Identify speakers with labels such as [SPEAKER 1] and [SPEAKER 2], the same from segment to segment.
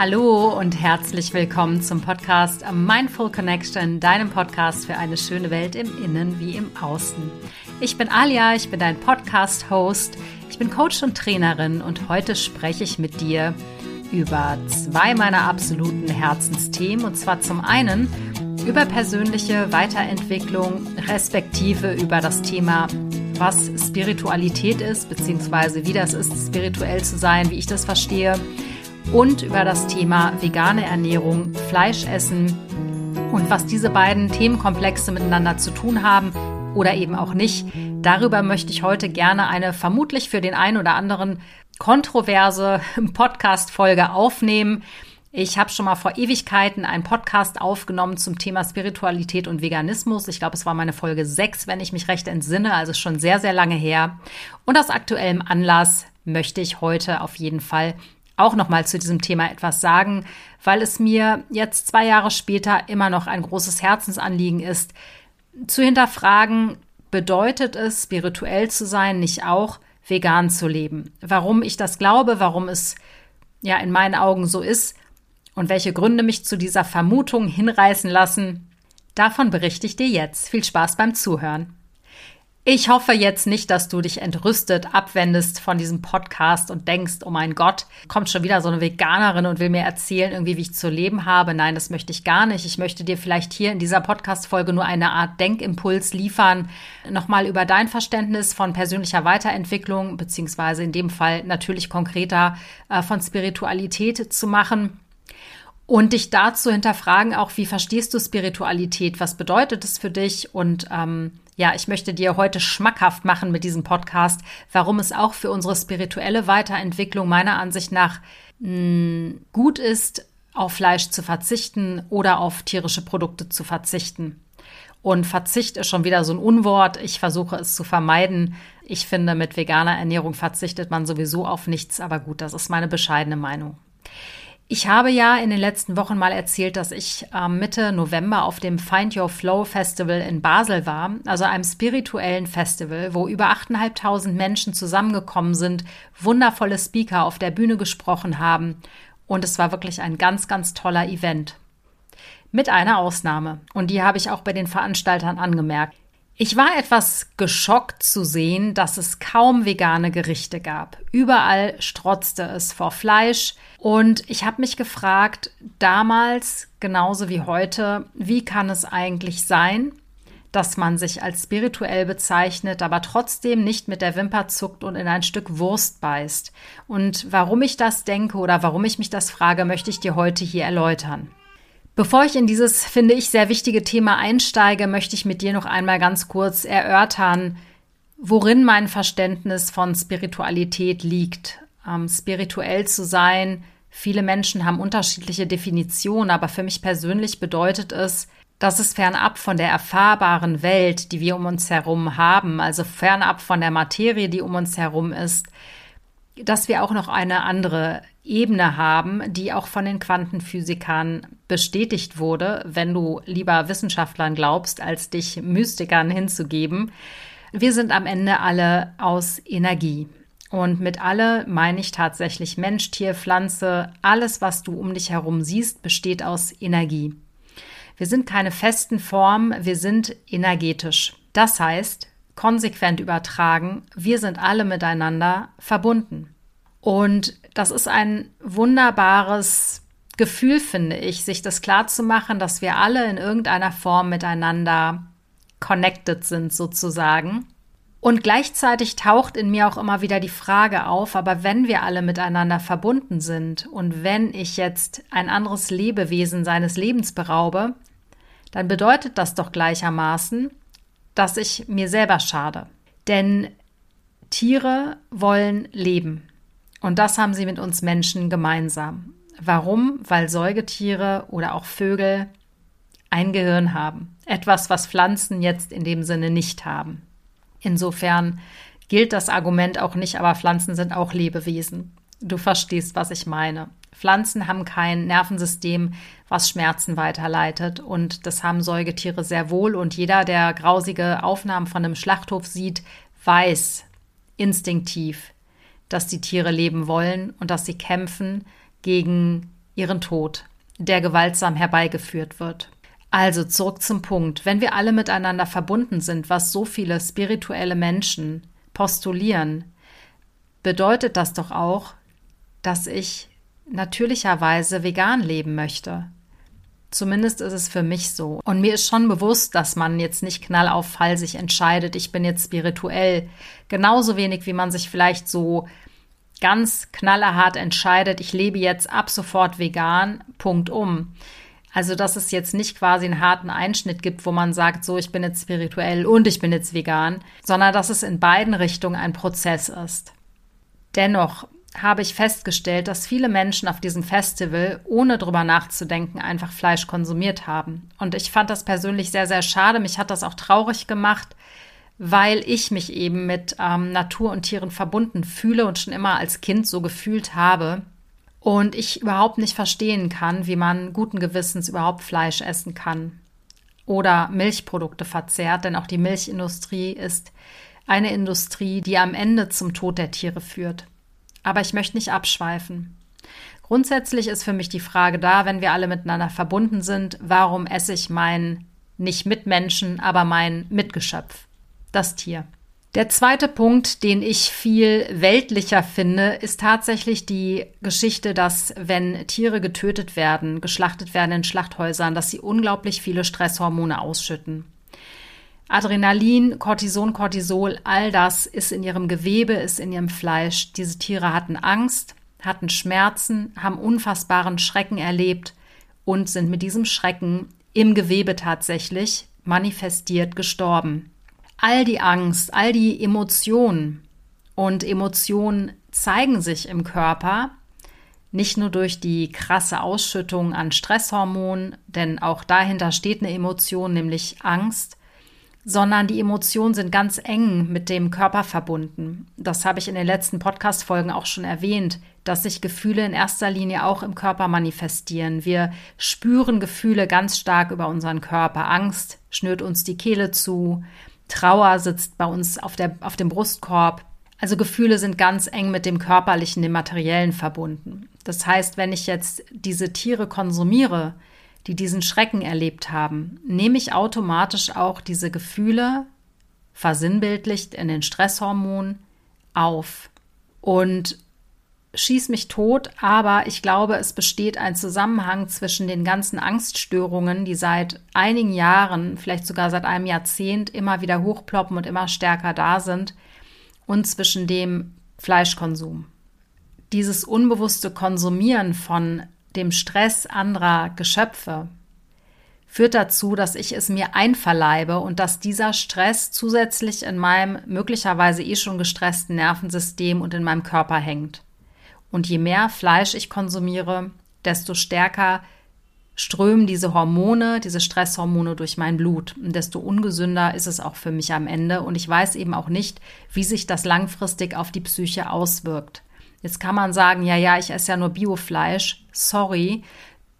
[SPEAKER 1] Hallo und herzlich willkommen zum Podcast Mindful Connection, deinem Podcast für eine schöne Welt im Innen wie im Außen. Ich bin Alia, ich bin dein Podcast-Host, ich bin Coach und Trainerin und heute spreche ich mit dir über zwei meiner absoluten Herzensthemen und zwar zum einen über persönliche Weiterentwicklung, respektive über das Thema was Spiritualität ist, beziehungsweise wie das ist, spirituell zu sein, wie ich das verstehe und über das Thema vegane Ernährung, Fleischessen und was diese beiden Themenkomplexe miteinander zu tun haben oder eben auch nicht. Darüber möchte ich heute gerne eine vermutlich für den einen oder anderen kontroverse Podcast-Folge aufnehmen. Ich habe schon mal vor Ewigkeiten einen Podcast aufgenommen zum Thema Spiritualität und Veganismus. Ich glaube, es war meine Folge 6, wenn ich mich recht entsinne, also schon sehr, sehr lange her. Und aus aktuellem Anlass möchte ich heute auf jeden Fall auch nochmal zu diesem Thema etwas sagen, weil es mir jetzt zwei Jahre später immer noch ein großes Herzensanliegen ist, zu hinterfragen, bedeutet es, spirituell zu sein, nicht auch vegan zu leben? Warum ich das glaube, warum es ja in meinen Augen so ist und welche Gründe mich zu dieser Vermutung hinreißen lassen, davon berichte ich dir jetzt. Viel Spaß beim Zuhören. Ich hoffe jetzt nicht, dass du dich entrüstet abwendest von diesem Podcast und denkst, oh mein Gott, kommt schon wieder so eine Veganerin und will mir erzählen, irgendwie, wie ich zu leben habe. Nein, das möchte ich gar nicht. Ich möchte dir vielleicht hier in dieser Podcast-Folge nur eine Art Denkimpuls liefern, nochmal über dein Verständnis von persönlicher Weiterentwicklung, beziehungsweise in dem Fall natürlich konkreter äh, von Spiritualität zu machen. Und dich dazu hinterfragen, auch wie verstehst du Spiritualität? Was bedeutet es für dich? Und ähm, ja, ich möchte dir heute schmackhaft machen mit diesem Podcast, warum es auch für unsere spirituelle Weiterentwicklung meiner Ansicht nach mh, hm, gut ist, auf Fleisch zu verzichten oder auf tierische Produkte zu verzichten. Und Verzicht ist schon wieder so ein Unwort. Ich versuche es zu vermeiden. Ich finde, mit veganer Ernährung verzichtet man sowieso auf nichts. Aber gut, das ist meine bescheidene Meinung. Ich habe ja in den letzten Wochen mal erzählt, dass ich äh, Mitte November auf dem Find Your Flow Festival in Basel war, also einem spirituellen Festival, wo über 8.500 Menschen zusammengekommen sind, wundervolle Speaker auf der Bühne gesprochen haben und es war wirklich ein ganz, ganz toller Event. Mit einer Ausnahme und die habe ich auch bei den Veranstaltern angemerkt. Ich war etwas geschockt zu sehen, dass es kaum vegane Gerichte gab. Überall strotzte es vor Fleisch. Und ich habe mich gefragt, damals genauso wie heute, wie kann es eigentlich sein, dass man sich als spirituell bezeichnet, aber trotzdem nicht mit der Wimper zuckt und in ein Stück Wurst beißt. Und warum ich das denke oder warum ich mich das frage, möchte ich dir heute hier erläutern. Bevor ich in dieses, finde ich, sehr wichtige Thema einsteige, möchte ich mit dir noch einmal ganz kurz erörtern, worin mein Verständnis von Spiritualität liegt. Ähm, spirituell zu sein, viele Menschen haben unterschiedliche Definitionen, aber für mich persönlich bedeutet es, dass es fernab von der erfahrbaren Welt, die wir um uns herum haben, also fernab von der Materie, die um uns herum ist, dass wir auch noch eine andere Ebene haben, die auch von den Quantenphysikern bestätigt wurde, wenn du lieber Wissenschaftlern glaubst, als dich Mystikern hinzugeben. Wir sind am Ende alle aus Energie. Und mit alle meine ich tatsächlich Mensch, Tier, Pflanze, alles, was du um dich herum siehst, besteht aus Energie. Wir sind keine festen Formen, wir sind energetisch. Das heißt, konsequent übertragen, wir sind alle miteinander verbunden. Und das ist ein wunderbares Gefühl, finde ich, sich das klar zu machen, dass wir alle in irgendeiner Form miteinander connected sind, sozusagen. Und gleichzeitig taucht in mir auch immer wieder die Frage auf, aber wenn wir alle miteinander verbunden sind und wenn ich jetzt ein anderes Lebewesen seines Lebens beraube, dann bedeutet das doch gleichermaßen, dass ich mir selber schade. Denn Tiere wollen leben. Und das haben sie mit uns Menschen gemeinsam. Warum? Weil Säugetiere oder auch Vögel ein Gehirn haben. Etwas, was Pflanzen jetzt in dem Sinne nicht haben. Insofern gilt das Argument auch nicht, aber Pflanzen sind auch Lebewesen. Du verstehst, was ich meine. Pflanzen haben kein Nervensystem, was Schmerzen weiterleitet. Und das haben Säugetiere sehr wohl. Und jeder, der grausige Aufnahmen von einem Schlachthof sieht, weiß instinktiv, dass die Tiere leben wollen und dass sie kämpfen gegen ihren Tod, der gewaltsam herbeigeführt wird. Also zurück zum Punkt. Wenn wir alle miteinander verbunden sind, was so viele spirituelle Menschen postulieren, bedeutet das doch auch, dass ich natürlicherweise vegan leben möchte. Zumindest ist es für mich so. Und mir ist schon bewusst, dass man jetzt nicht knall auf sich entscheidet, ich bin jetzt spirituell. Genauso wenig, wie man sich vielleicht so ganz knallerhart entscheidet, ich lebe jetzt ab sofort vegan, Punkt um. Also, dass es jetzt nicht quasi einen harten Einschnitt gibt, wo man sagt, so, ich bin jetzt spirituell und ich bin jetzt vegan, sondern dass es in beiden Richtungen ein Prozess ist. Dennoch habe ich festgestellt, dass viele Menschen auf diesem Festival, ohne drüber nachzudenken, einfach Fleisch konsumiert haben. Und ich fand das persönlich sehr, sehr schade. Mich hat das auch traurig gemacht, weil ich mich eben mit ähm, Natur und Tieren verbunden fühle und schon immer als Kind so gefühlt habe. Und ich überhaupt nicht verstehen kann, wie man guten Gewissens überhaupt Fleisch essen kann oder Milchprodukte verzehrt, denn auch die Milchindustrie ist eine Industrie, die am Ende zum Tod der Tiere führt. Aber ich möchte nicht abschweifen. Grundsätzlich ist für mich die Frage da, wenn wir alle miteinander verbunden sind, warum esse ich mein nicht Mitmenschen, aber mein Mitgeschöpf, das Tier. Der zweite Punkt, den ich viel weltlicher finde, ist tatsächlich die Geschichte, dass wenn Tiere getötet werden, geschlachtet werden in Schlachthäusern, dass sie unglaublich viele Stresshormone ausschütten. Adrenalin, Cortison, Cortisol, all das ist in ihrem Gewebe, ist in ihrem Fleisch. Diese Tiere hatten Angst, hatten Schmerzen, haben unfassbaren Schrecken erlebt und sind mit diesem Schrecken im Gewebe tatsächlich manifestiert gestorben. All die Angst, all die Emotionen und Emotionen zeigen sich im Körper nicht nur durch die krasse Ausschüttung an Stresshormonen, denn auch dahinter steht eine Emotion, nämlich Angst, sondern die Emotionen sind ganz eng mit dem Körper verbunden. Das habe ich in den letzten Podcast-Folgen auch schon erwähnt, dass sich Gefühle in erster Linie auch im Körper manifestieren. Wir spüren Gefühle ganz stark über unseren Körper. Angst schnürt uns die Kehle zu, Trauer sitzt bei uns auf, der, auf dem Brustkorb. Also Gefühle sind ganz eng mit dem körperlichen, dem materiellen verbunden. Das heißt, wenn ich jetzt diese Tiere konsumiere, die diesen Schrecken erlebt haben, nehme ich automatisch auch diese Gefühle, versinnbildlicht in den Stresshormonen, auf und schieß mich tot, aber ich glaube, es besteht ein Zusammenhang zwischen den ganzen Angststörungen, die seit einigen Jahren, vielleicht sogar seit einem Jahrzehnt immer wieder hochploppen und immer stärker da sind, und zwischen dem Fleischkonsum. Dieses unbewusste Konsumieren von dem Stress anderer Geschöpfe führt dazu, dass ich es mir einverleibe und dass dieser Stress zusätzlich in meinem möglicherweise eh schon gestressten Nervensystem und in meinem Körper hängt. Und je mehr Fleisch ich konsumiere, desto stärker strömen diese Hormone, diese Stresshormone durch mein Blut. Und desto ungesünder ist es auch für mich am Ende. Und ich weiß eben auch nicht, wie sich das langfristig auf die Psyche auswirkt. Jetzt kann man sagen, ja, ja, ich esse ja nur Biofleisch. Sorry.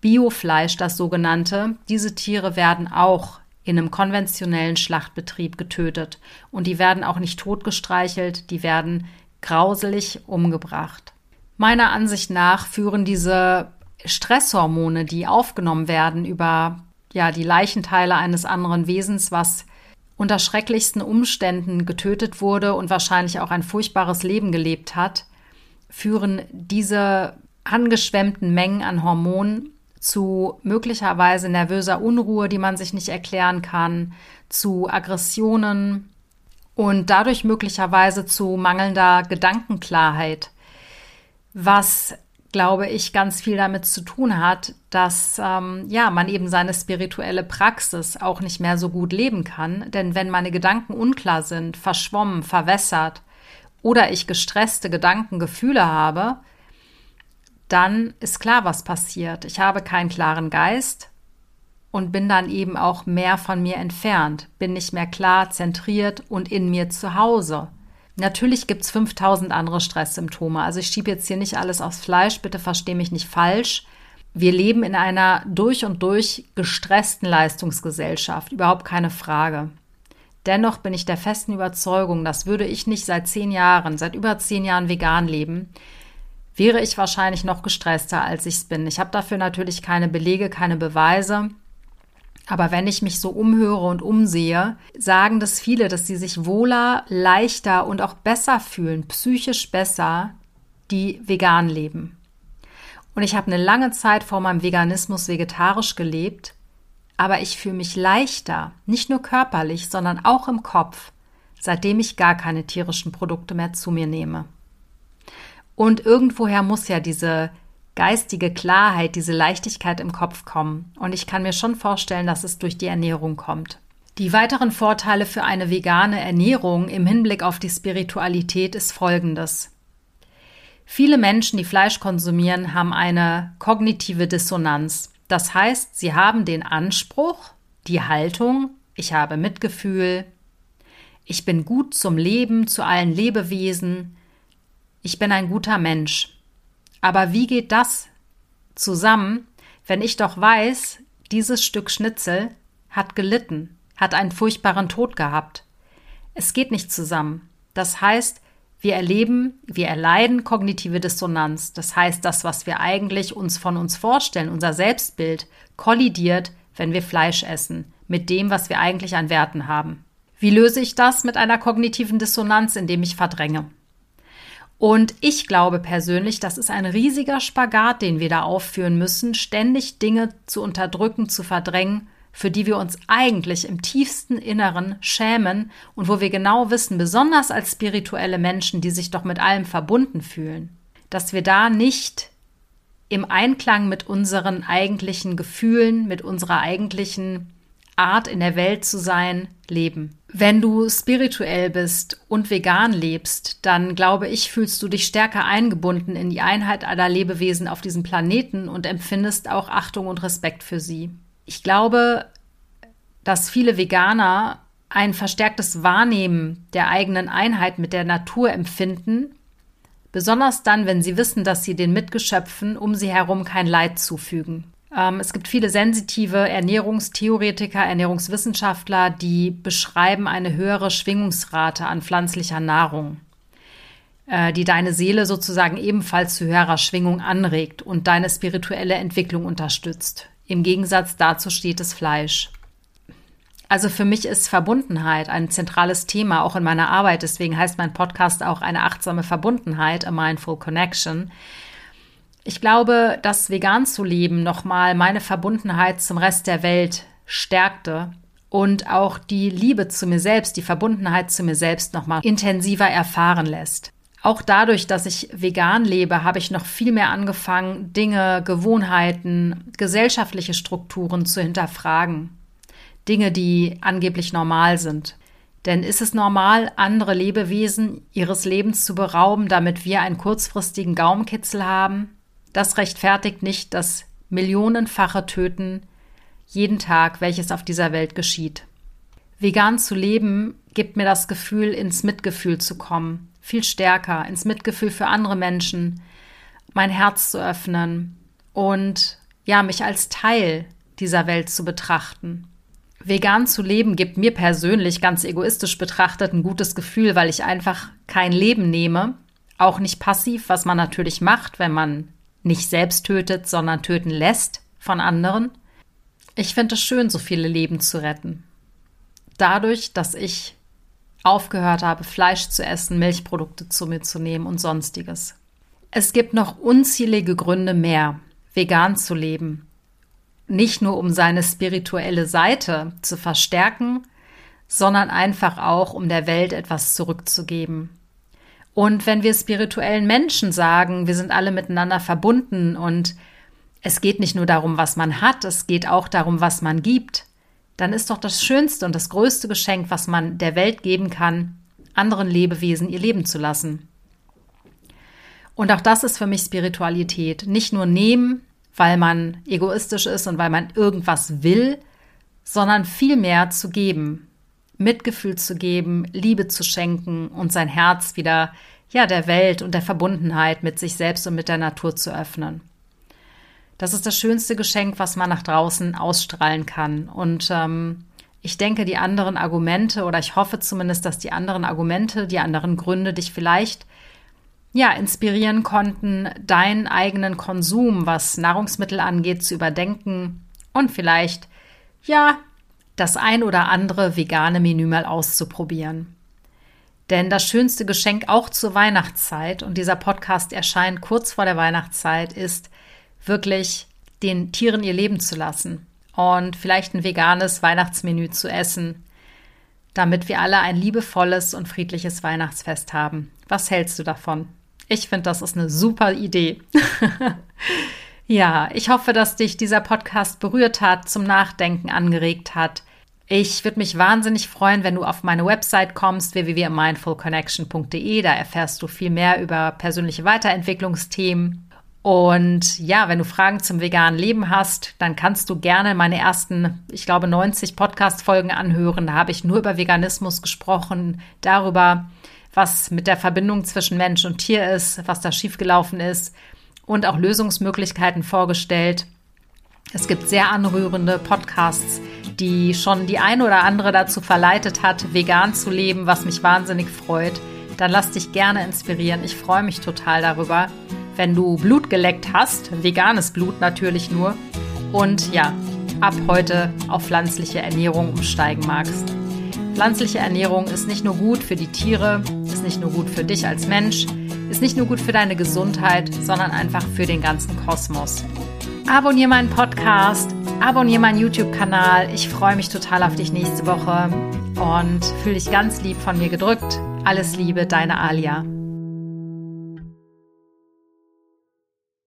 [SPEAKER 1] Biofleisch, das sogenannte, diese Tiere werden auch in einem konventionellen Schlachtbetrieb getötet. Und die werden auch nicht totgestreichelt, die werden grauselig umgebracht. Meiner Ansicht nach führen diese Stresshormone, die aufgenommen werden über ja, die Leichenteile eines anderen Wesens, was unter schrecklichsten Umständen getötet wurde und wahrscheinlich auch ein furchtbares Leben gelebt hat, führen diese angeschwemmten Mengen an Hormonen zu möglicherweise nervöser Unruhe, die man sich nicht erklären kann, zu Aggressionen und dadurch möglicherweise zu mangelnder Gedankenklarheit, was glaube ich, ganz viel damit zu tun hat, dass ähm, ja man eben seine spirituelle Praxis auch nicht mehr so gut leben kann. Denn wenn meine Gedanken unklar sind, verschwommen, verwässert, oder ich gestresste Gedanken, Gefühle habe, dann ist klar, was passiert. Ich habe keinen klaren Geist und bin dann eben auch mehr von mir entfernt, bin nicht mehr klar, zentriert und in mir zu Hause. Natürlich gibt es 5000 andere Stresssymptome. Also ich schiebe jetzt hier nicht alles aufs Fleisch, bitte verstehe mich nicht falsch. Wir leben in einer durch und durch gestressten Leistungsgesellschaft, überhaupt keine Frage. Dennoch bin ich der festen Überzeugung, dass würde ich nicht seit zehn Jahren, seit über zehn Jahren vegan leben, wäre ich wahrscheinlich noch gestresster, als ich es bin. Ich habe dafür natürlich keine Belege, keine Beweise. Aber wenn ich mich so umhöre und umsehe, sagen das viele, dass sie sich wohler, leichter und auch besser fühlen, psychisch besser, die vegan leben. Und ich habe eine lange Zeit vor meinem Veganismus vegetarisch gelebt, aber ich fühle mich leichter, nicht nur körperlich, sondern auch im Kopf, seitdem ich gar keine tierischen Produkte mehr zu mir nehme. Und irgendwoher muss ja diese geistige Klarheit, diese Leichtigkeit im Kopf kommen. Und ich kann mir schon vorstellen, dass es durch die Ernährung kommt. Die weiteren Vorteile für eine vegane Ernährung im Hinblick auf die Spiritualität ist folgendes. Viele Menschen, die Fleisch konsumieren, haben eine kognitive Dissonanz. Das heißt, sie haben den Anspruch, die Haltung, ich habe Mitgefühl, ich bin gut zum Leben, zu allen Lebewesen, ich bin ein guter Mensch. Aber wie geht das zusammen, wenn ich doch weiß, dieses Stück Schnitzel hat gelitten, hat einen furchtbaren Tod gehabt? Es geht nicht zusammen. Das heißt, wir erleben, wir erleiden kognitive Dissonanz. Das heißt, das, was wir eigentlich uns von uns vorstellen, unser Selbstbild, kollidiert, wenn wir Fleisch essen, mit dem, was wir eigentlich an Werten haben. Wie löse ich das mit einer kognitiven Dissonanz, indem ich verdränge? Und ich glaube persönlich, das ist ein riesiger Spagat, den wir da aufführen müssen, ständig Dinge zu unterdrücken, zu verdrängen für die wir uns eigentlich im tiefsten Inneren schämen und wo wir genau wissen, besonders als spirituelle Menschen, die sich doch mit allem verbunden fühlen, dass wir da nicht im Einklang mit unseren eigentlichen Gefühlen, mit unserer eigentlichen Art in der Welt zu sein, leben. Wenn du spirituell bist und vegan lebst, dann glaube ich, fühlst du dich stärker eingebunden in die Einheit aller Lebewesen auf diesem Planeten und empfindest auch Achtung und Respekt für sie. Ich glaube, dass viele Veganer ein verstärktes Wahrnehmen der eigenen Einheit mit der Natur empfinden, besonders dann, wenn sie wissen, dass sie den Mitgeschöpfen um sie herum kein Leid zufügen. Ähm, es gibt viele sensitive Ernährungstheoretiker, Ernährungswissenschaftler, die beschreiben eine höhere Schwingungsrate an pflanzlicher Nahrung, äh, die deine Seele sozusagen ebenfalls zu höherer Schwingung anregt und deine spirituelle Entwicklung unterstützt. Im Gegensatz dazu steht das Fleisch. Also für mich ist Verbundenheit ein zentrales Thema, auch in meiner Arbeit. Deswegen heißt mein Podcast auch eine achtsame Verbundenheit, a mindful connection. Ich glaube, dass vegan zu leben nochmal meine Verbundenheit zum Rest der Welt stärkte und auch die Liebe zu mir selbst, die Verbundenheit zu mir selbst nochmal intensiver erfahren lässt. Auch dadurch, dass ich vegan lebe, habe ich noch viel mehr angefangen, Dinge, Gewohnheiten, gesellschaftliche Strukturen zu hinterfragen. Dinge, die angeblich normal sind. Denn ist es normal, andere Lebewesen ihres Lebens zu berauben, damit wir einen kurzfristigen Gaumenkitzel haben? Das rechtfertigt nicht das millionenfache Töten jeden Tag, welches auf dieser Welt geschieht. Vegan zu leben gibt mir das Gefühl, ins Mitgefühl zu kommen, viel stärker ins Mitgefühl für andere Menschen, mein Herz zu öffnen und ja, mich als Teil dieser Welt zu betrachten. Vegan zu leben gibt mir persönlich ganz egoistisch betrachtet ein gutes Gefühl, weil ich einfach kein Leben nehme, auch nicht passiv, was man natürlich macht, wenn man nicht selbst tötet, sondern töten lässt von anderen. Ich finde es schön, so viele Leben zu retten. Dadurch, dass ich aufgehört habe, Fleisch zu essen, Milchprodukte zu mir zu nehmen und sonstiges. Es gibt noch unzählige Gründe mehr, vegan zu leben. Nicht nur um seine spirituelle Seite zu verstärken, sondern einfach auch, um der Welt etwas zurückzugeben. Und wenn wir spirituellen Menschen sagen, wir sind alle miteinander verbunden und es geht nicht nur darum, was man hat, es geht auch darum, was man gibt, dann ist doch das schönste und das größte Geschenk, was man der Welt geben kann, anderen Lebewesen ihr Leben zu lassen. Und auch das ist für mich Spiritualität. Nicht nur nehmen, weil man egoistisch ist und weil man irgendwas will, sondern vielmehr zu geben, Mitgefühl zu geben, Liebe zu schenken und sein Herz wieder ja der Welt und der Verbundenheit mit sich selbst und mit der Natur zu öffnen. Das ist das schönste Geschenk, was man nach draußen ausstrahlen kann. Und ähm, ich denke, die anderen Argumente, oder ich hoffe zumindest, dass die anderen Argumente, die anderen Gründe dich vielleicht ja, inspirieren konnten, deinen eigenen Konsum, was Nahrungsmittel angeht, zu überdenken und vielleicht, ja, das ein oder andere vegane Menü mal auszuprobieren. Denn das schönste Geschenk auch zur Weihnachtszeit, und dieser Podcast erscheint kurz vor der Weihnachtszeit, ist wirklich den Tieren ihr Leben zu lassen und vielleicht ein veganes Weihnachtsmenü zu essen, damit wir alle ein liebevolles und friedliches Weihnachtsfest haben. Was hältst du davon? Ich finde, das ist eine super Idee. ja, ich hoffe, dass dich dieser Podcast berührt hat, zum Nachdenken angeregt hat. Ich würde mich wahnsinnig freuen, wenn du auf meine Website kommst, www.mindfulconnection.de. Da erfährst du viel mehr über persönliche Weiterentwicklungsthemen. Und ja, wenn du Fragen zum veganen Leben hast, dann kannst du gerne meine ersten, ich glaube, 90 Podcast-Folgen anhören. Da habe ich nur über Veganismus gesprochen, darüber, was mit der Verbindung zwischen Mensch und Tier ist, was da schiefgelaufen ist und auch Lösungsmöglichkeiten vorgestellt. Es gibt sehr anrührende Podcasts, die schon die ein oder andere dazu verleitet hat, vegan zu leben, was mich wahnsinnig freut. Dann lass dich gerne inspirieren. Ich freue mich total darüber, wenn du Blut geleckt hast, veganes Blut natürlich nur, und ja, ab heute auf pflanzliche Ernährung umsteigen magst. Pflanzliche Ernährung ist nicht nur gut für die Tiere, ist nicht nur gut für dich als Mensch, ist nicht nur gut für deine Gesundheit, sondern einfach für den ganzen Kosmos. Abonniere meinen Podcast, abonniere meinen YouTube-Kanal. Ich freue mich total auf dich nächste Woche und fühle dich ganz lieb von mir gedrückt. Alles Liebe, deine Alia.